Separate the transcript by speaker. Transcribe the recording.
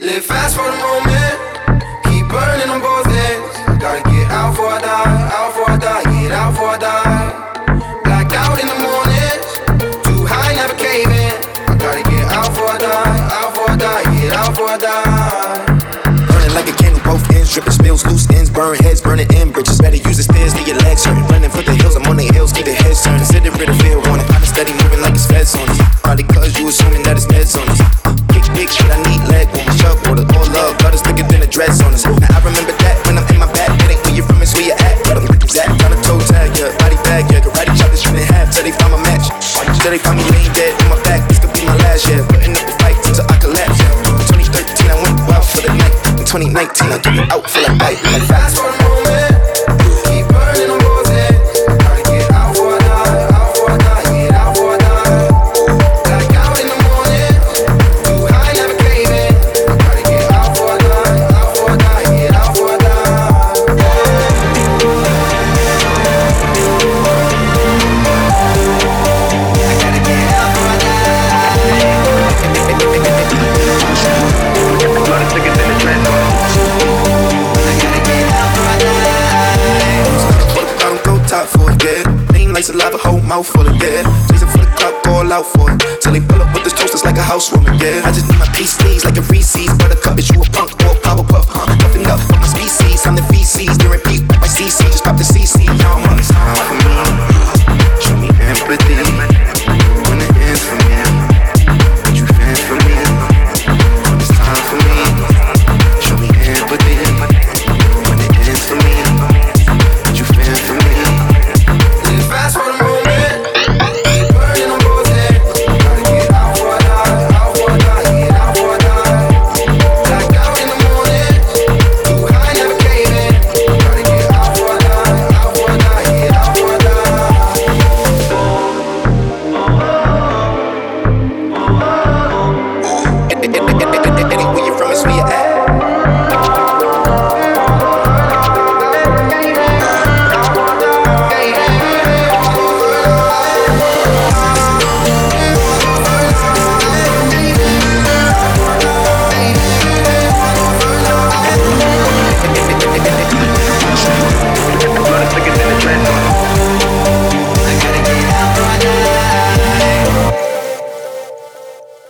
Speaker 1: Live fast for the moment, keep burning on both ends. Gotta get out for I die, out for I die, get out for I die. Blacked out in the mornings, too high, never cave in. I gotta get out for I die, out for I die, get out for I die.
Speaker 2: Burning like a candle, both ends, dripping spills, loose ends, burn heads, burning in bridges. Better use the stairs, leave your legs hurting. Running for the Till they find me laying dead on my back, this could be my last, yeah. Putting up the fight until I collapse, yeah. 2013, I went wild for the night. In 2019, I took it out for like bite, like
Speaker 1: Fast for the moment,
Speaker 2: mouth full of yeah. Chasing for the cup, all out for it. Till they pull up with this toast, it's like a housewarming, yeah. I just need my peace, please, like a Reese's. Buttercup, is you a punk?